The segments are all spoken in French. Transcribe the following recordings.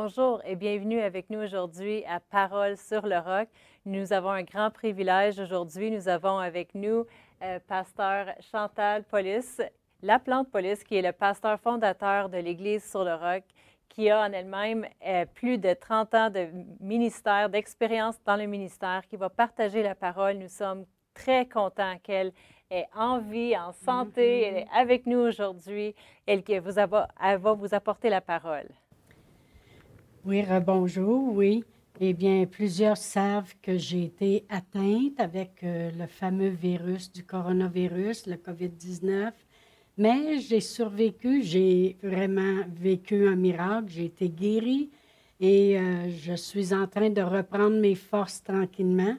Bonjour et bienvenue avec nous aujourd'hui à Parole sur le roc. Nous avons un grand privilège aujourd'hui. Nous avons avec nous euh, pasteur Chantal Polis, la plante Polis, qui est le pasteur fondateur de l'Église sur le roc, qui a en elle-même euh, plus de 30 ans de ministère, d'expérience dans le ministère, qui va partager la parole. Nous sommes très contents qu'elle ait en vie, en santé, elle est avec nous aujourd'hui vous elle va vous apporter la parole. Oui, bonjour, oui. Eh bien, plusieurs savent que j'ai été atteinte avec euh, le fameux virus du coronavirus, le COVID-19, mais j'ai survécu, j'ai vraiment vécu un miracle, j'ai été guérie et euh, je suis en train de reprendre mes forces tranquillement.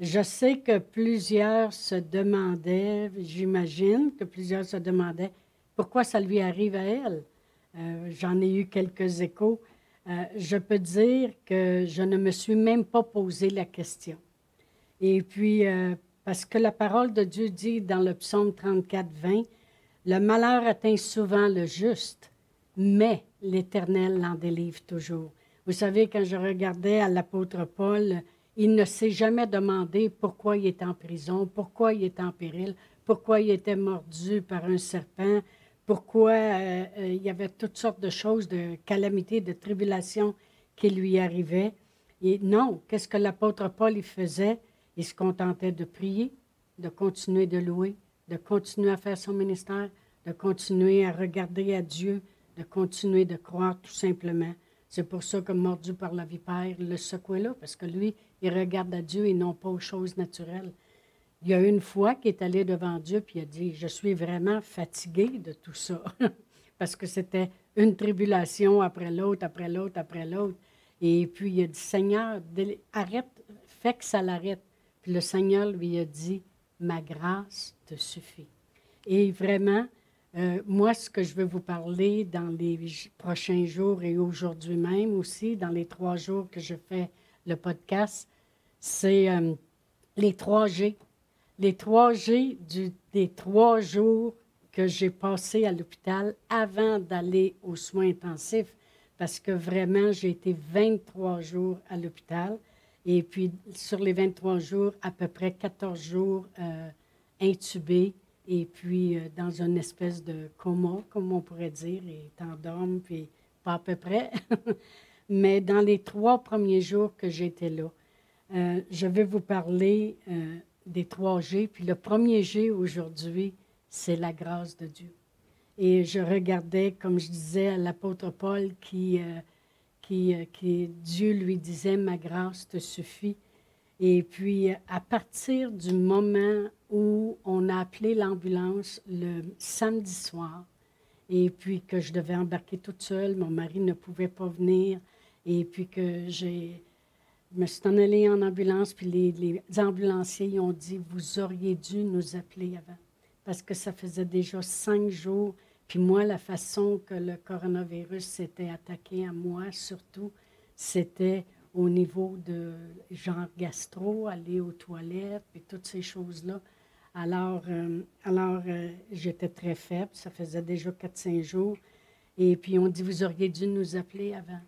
Je sais que plusieurs se demandaient, j'imagine que plusieurs se demandaient pourquoi ça lui arrive à elle. Euh, j'en ai eu quelques échos. Euh, je peux dire que je ne me suis même pas posé la question. Et puis, euh, parce que la parole de Dieu dit dans le psaume 34, 20, le malheur atteint souvent le juste, mais l'Éternel l'en délivre toujours. Vous savez, quand je regardais à l'apôtre Paul, il ne s'est jamais demandé pourquoi il était en prison, pourquoi il était en péril, pourquoi il était mordu par un serpent, pourquoi euh, euh, il y avait toutes sortes de choses, de calamités, de tribulations qui lui arrivaient. Et non, qu'est-ce que l'apôtre Paul il faisait? Il se contentait de prier, de continuer de louer, de continuer à faire son ministère, de continuer à regarder à Dieu, de continuer de croire tout simplement. C'est pour ça que mordu par la vipère, le secouait là, parce que lui, il regarde à Dieu et non pas aux choses naturelles. Il y a une fois qu'il est allé devant Dieu, puis il a dit, je suis vraiment fatigué de tout ça, parce que c'était une tribulation après l'autre, après l'autre, après l'autre. Et puis il a dit, Seigneur, arrête, fais que ça l'arrête. Puis le Seigneur lui a dit, ma grâce te suffit. Et vraiment, euh, moi, ce que je veux vous parler dans les prochains jours et aujourd'hui même aussi, dans les trois jours que je fais le podcast, c'est euh, les trois G les trois G des trois jours que j'ai passés à l'hôpital avant d'aller aux soins intensifs, parce que vraiment, j'ai été 23 jours à l'hôpital. Et puis, sur les 23 jours, à peu près 14 jours euh, intubés et puis euh, dans une espèce de coma, comme on pourrait dire, et t'endormes, puis pas à peu près. Mais dans les trois premiers jours que j'étais là, euh, je vais vous parler des trois G. Puis le premier G aujourd'hui, c'est la grâce de Dieu. Et je regardais, comme je disais, à l'apôtre Paul qui, euh, qui, euh, qui, Dieu lui disait, ma grâce te suffit. Et puis, à partir du moment où on a appelé l'ambulance le samedi soir, et puis que je devais embarquer toute seule, mon mari ne pouvait pas venir, et puis que j'ai je me suis en allée en ambulance, puis les, ambulanciers ont dit Vous auriez dû nous appeler avant. Parce que ça faisait déjà cinq jours. Puis moi, la façon que le coronavirus s'était attaqué à moi, surtout, c'était au niveau de genre gastro, aller aux toilettes, puis toutes ces choses-là. Alors, euh, euh, j'étais très faible. Ça faisait déjà 4-5 jours. Et puis, on dit Vous auriez dû nous appeler avant.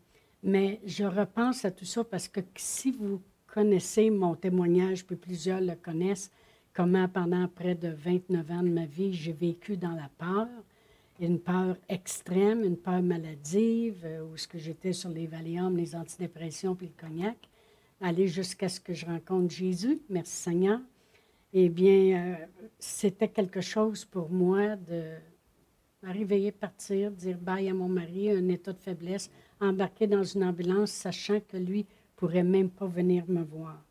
Mais je repense à tout ça parce que si vous connaissez mon témoignage, puis plusieurs le connaissent, comment pendant près de 29 ans de ma vie, j'ai vécu dans la peur, une peur extrême, une peur maladive, euh, où ce que j'étais sur les Valium, les antidépressions, puis le cognac, aller jusqu'à ce que je rencontre Jésus, merci Seigneur. Eh bien, euh, c'était quelque chose pour moi de m'arriver, partir, dire bye à mon mari, un état de faiblesse, embarqué dans une ambulance, sachant que lui pourrait même pas venir me voir.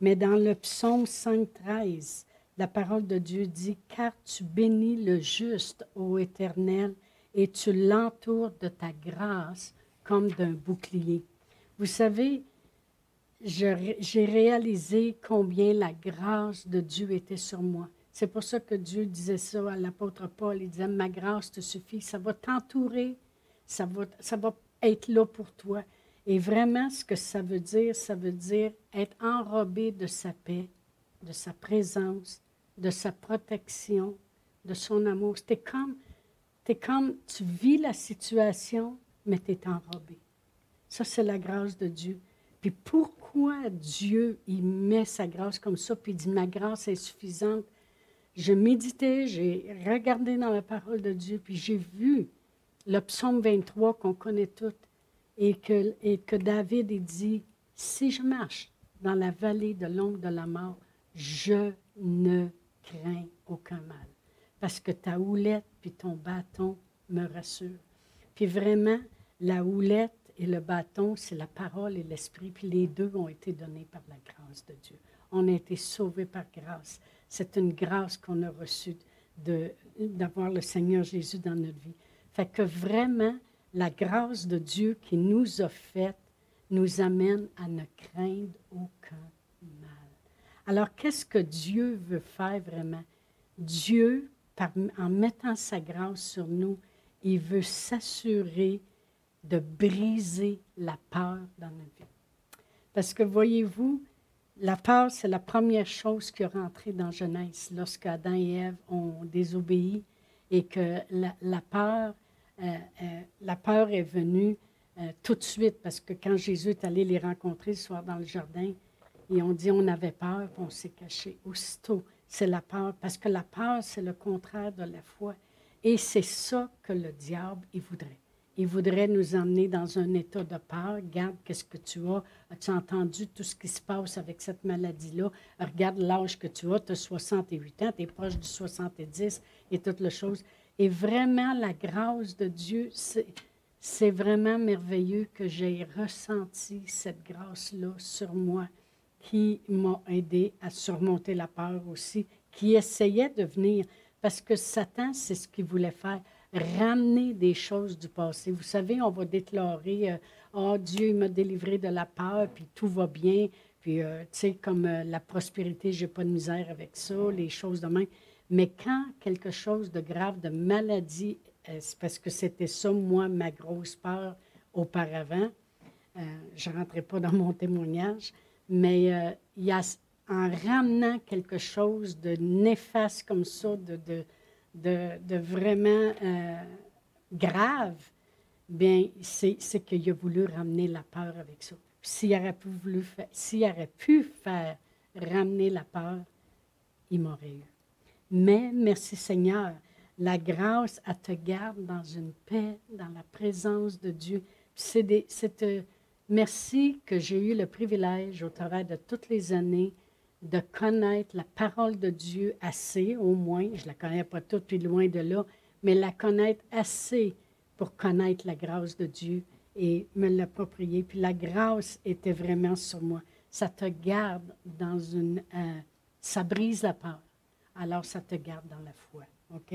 Mais dans le psaume 5.13, la parole de Dieu dit, Car tu bénis le juste, ô Éternel, et tu l'entoures de ta grâce comme d'un bouclier. Vous savez, j'ai réalisé combien la grâce de Dieu était sur moi. C'est pour ça que Dieu disait ça à l'apôtre Paul. Il disait, ma grâce te suffit, ça va t'entourer, ça va, ça va être là pour toi. Et vraiment, ce que ça veut dire, ça veut dire être enrobé de sa paix, de sa présence, de sa protection, de son amour. C'est comme, comme, tu vis la situation, mais tu es enrobé. Ça, c'est la grâce de Dieu. Puis pourquoi Dieu, il met sa grâce comme ça, puis il dit, ma grâce est suffisante. Je méditais, j'ai regardé dans la parole de Dieu, puis j'ai vu le psaume 23 qu'on connaît tous, et que, David dit, si je marche dans la vallée de l'ombre de la mort, je ne crains aucun mal. Parce que ta houlette puis ton bâton me rassurent. Puis vraiment, la houlette et le bâton, c'est la parole et l'esprit, puis les deux ont été donnés par la grâce de Dieu. On a été sauvés par grâce. C'est une grâce qu'on a reçue d'avoir le Seigneur Jésus dans notre vie. Fait que vraiment, la grâce de Dieu qui nous a faite nous amène à ne craindre aucun mal. Alors, qu'est-ce que Dieu veut faire vraiment? Dieu, en mettant sa grâce sur nous, il veut s'assurer de briser la peur dans notre vie. Parce que voyez-vous, la peur, c'est la première chose qui est rentrée dans Genèse lorsque Adam et Ève ont désobéi et que la, peur, euh, euh, la peur est venue euh, tout de suite parce que quand Jésus est allé les rencontrer ce soir dans le jardin, et on dit on avait peur, puis on s'est caché. Aussitôt, c'est la peur, parce que la peur, c'est le contraire de la foi. Et c'est ça que le diable, il voudrait. Il voudrait nous emmener dans un état de peur. Regarde, qu'est-ce que tu as? As-tu entendu tout ce qui se passe avec cette maladie-là? Regarde l'âge que tu as. Tu as 68 ans, tu es proche du 70 et toutes les choses. Et vraiment, la grâce de Dieu, c'est vraiment merveilleux que j'ai ressenti cette grâce-là sur moi qui m'a aidé à surmonter la peur aussi, qui essayait de venir, parce que Satan, c'est ce qu'il voulait faire, ramener des choses du passé. Vous savez, on va déclarer, oh Dieu m'a délivré de la peur, puis tout va bien, puis euh, tu sais, comme euh, la prospérité, j'ai pas de misère avec ça, les choses de même. Mais quand quelque chose de grave, de maladie, c'est parce que c'était ça, moi, ma grosse peur auparavant. je ne rentrais pas dans mon témoignage, mais il y a, en ramenant quelque chose de néfaste comme ça, de, de, vraiment euh, grave, bien, c'est, qu'il a voulu ramener la peur avec ça. S'il aurait, pu voulu s'il aurait pu faire ramener la peur, il m'aurait eu. Mais, merci Seigneur, la grâce, elle te garde dans une paix, dans la présence de Dieu. C'est, des, c'est, euh, Merci que j'ai eu le privilège, au travers de toutes les années, de connaître la parole de Dieu assez, au moins. Je ne la connais pas toute, puis loin de là, mais la connaître assez pour connaître la grâce de Dieu et me l'approprier. Puis la grâce était vraiment sur moi. Ça te garde dans une... Euh, ça brise la peur. Alors ça te garde dans la foi. OK?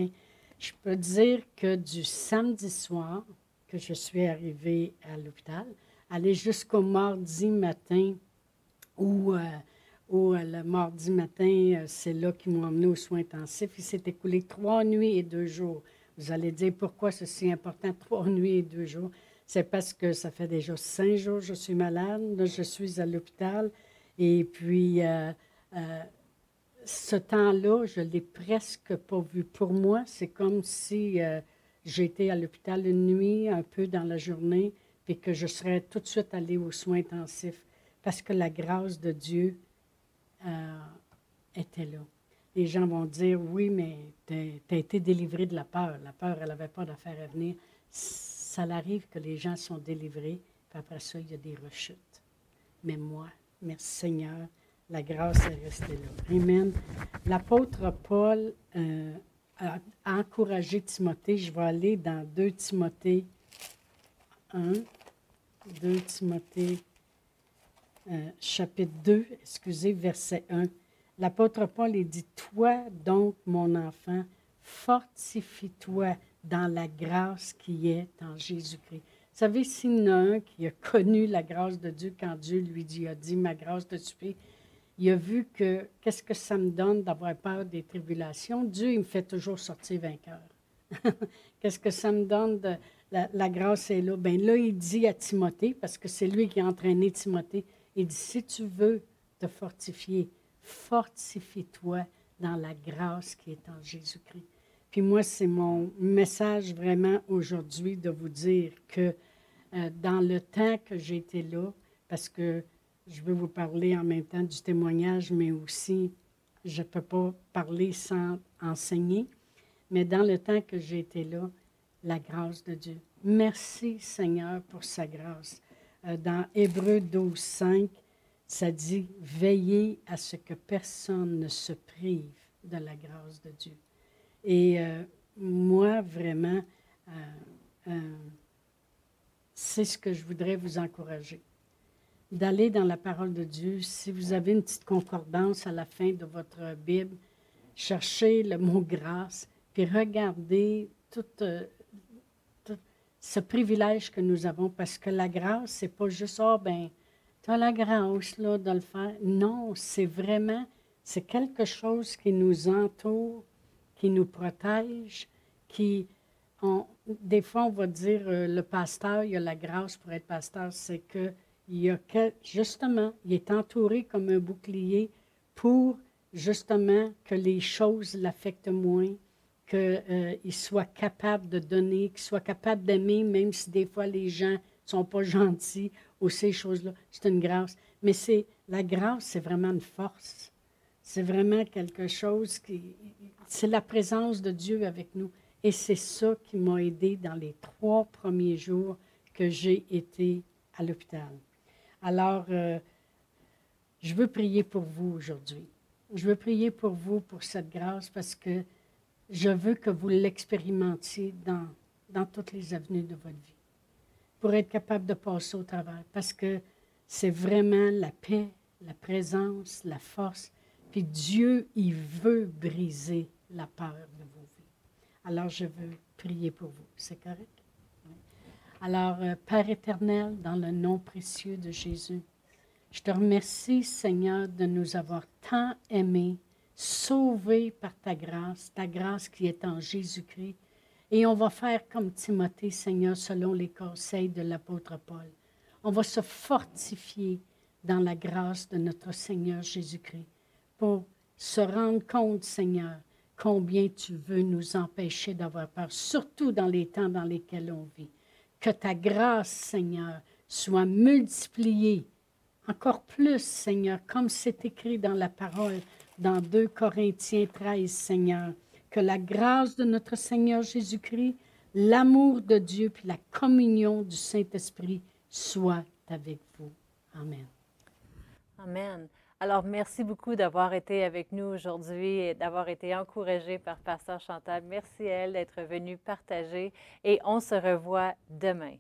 Je peux dire que du samedi soir que je suis arrivée à l'hôpital, aller jusqu'au mardi matin, où, euh, euh, le mardi matin, euh, c'est là qu'ils m'ont emmené aux soins intensifs. Il s'est écoulé trois nuits et deux jours. Vous allez dire pourquoi c'est si important, trois nuits et deux jours? C'est parce que ça fait déjà cinq jours que je suis malade. Là, je suis à l'hôpital. Et puis, ce temps-là, je ne l'ai presque pas vu. Pour moi, c'est comme si j'étais à l'hôpital une nuit, un peu dans la journée, puis que je serais tout de suite allée aux soins intensifs parce que la grâce de Dieu euh, était là. Les gens vont dire, oui, mais tu as été délivré de la peur. La peur, elle n'avait pas d'affaire à venir. Ça arrive que les gens sont délivrés, puis après ça, il y a des rechutes. Mais moi, merci Seigneur, la grâce est restée là. Amen. L'apôtre Paul euh, a encouragé Timothée. Je vais aller dans 2 Timothée 1, 2 Timothée, euh, chapitre 2, excusez, verset 1. L'apôtre Paul dit, Toi donc, mon enfant, fortifie-toi dans la grâce qui est en Jésus-Christ. Vous savez, s'il y en a un qui a connu la grâce de Dieu quand Dieu lui dit, a dit, ma grâce te suffit, il a vu que qu'est-ce que ça me donne d'avoir peur des tribulations? Dieu, il me fait toujours sortir vainqueur. qu'est-ce que ça me donne de, la, grâce est là? Bien là, il dit à Timothée, parce que c'est lui qui a entraîné Timothée, il dit, si tu veux te fortifier, fortifie-toi dans la grâce qui est en Jésus-Christ. Puis moi, c'est mon message vraiment aujourd'hui de vous dire que euh, dans le temps que j'ai été là, parce que je veux vous parler en même temps du témoignage, mais aussi je ne peux pas parler sans enseigner, mais dans le temps que j'ai été là, la grâce de Dieu. Merci Seigneur pour sa grâce. Euh, dans Hébreu 12, 5, ça dit Veillez à ce que personne ne se prive de la grâce de Dieu. Et euh, moi, vraiment, euh, c'est ce que je voudrais vous encourager. D'aller dans la parole de Dieu. Si vous avez une petite concordance à la fin de votre Bible, cherchez le mot grâce, puis regardez tout, ce privilège que nous avons, parce que la grâce, c'est pas juste, oh, ben, tu as la grâce là, de le faire. Non, c'est vraiment, c'est quelque chose qui nous entoure, qui nous protège, qui, des fois, on va dire, euh, le pasteur, il a la grâce pour être pasteur, c'est que, il a que, justement, il est entouré comme un bouclier pour, justement, que les choses l'affectent moins, qu'il euh, soit capable de donner, qu'il soit capable d'aimer, même si des fois les gens ne sont pas gentils ou ces choses-là. C'est une grâce. Mais c'est la grâce, c'est vraiment une force. C'est vraiment quelque chose qui... C'est la présence de Dieu avec nous. Et c'est ça qui m'a aidé dans les trois premiers jours que j'ai été à l'hôpital. Alors, euh, je veux prier pour vous aujourd'hui. Je veux prier pour vous pour cette grâce parce que je veux que vous l'expérimentiez dans, toutes les avenues de votre vie, pour être capable de passer au travers, parce que c'est vraiment la paix, la présence, la force. Puis Dieu, il veut briser la peur de vos vies. Alors, je veux prier pour vous. C'est correct? Alors, euh, Père éternel, dans le nom précieux de Jésus, je te remercie, Seigneur, de nous avoir tant aimés sauvés par ta grâce, ta grâce qui est en Jésus-Christ. Et on va faire comme Timothée, Seigneur, selon les conseils de l'apôtre Paul. On va se fortifier dans la grâce de notre Seigneur Jésus-Christ pour se rendre compte, Seigneur, combien tu veux nous empêcher d'avoir peur, surtout dans les temps dans lesquels on vit. Que ta grâce, Seigneur, soit multipliée encore plus, Seigneur, comme c'est écrit dans la parole, dans 2 Corinthiens 13, Seigneur. Que la grâce de notre Seigneur Jésus-Christ, l'amour de Dieu, puis la communion du Saint-Esprit soit avec vous. Amen. Amen. Alors, merci beaucoup d'avoir été avec nous aujourd'hui et d'avoir été encouragé par Pasteur Chantal. Merci à elle d'être venue partager et on se revoit demain.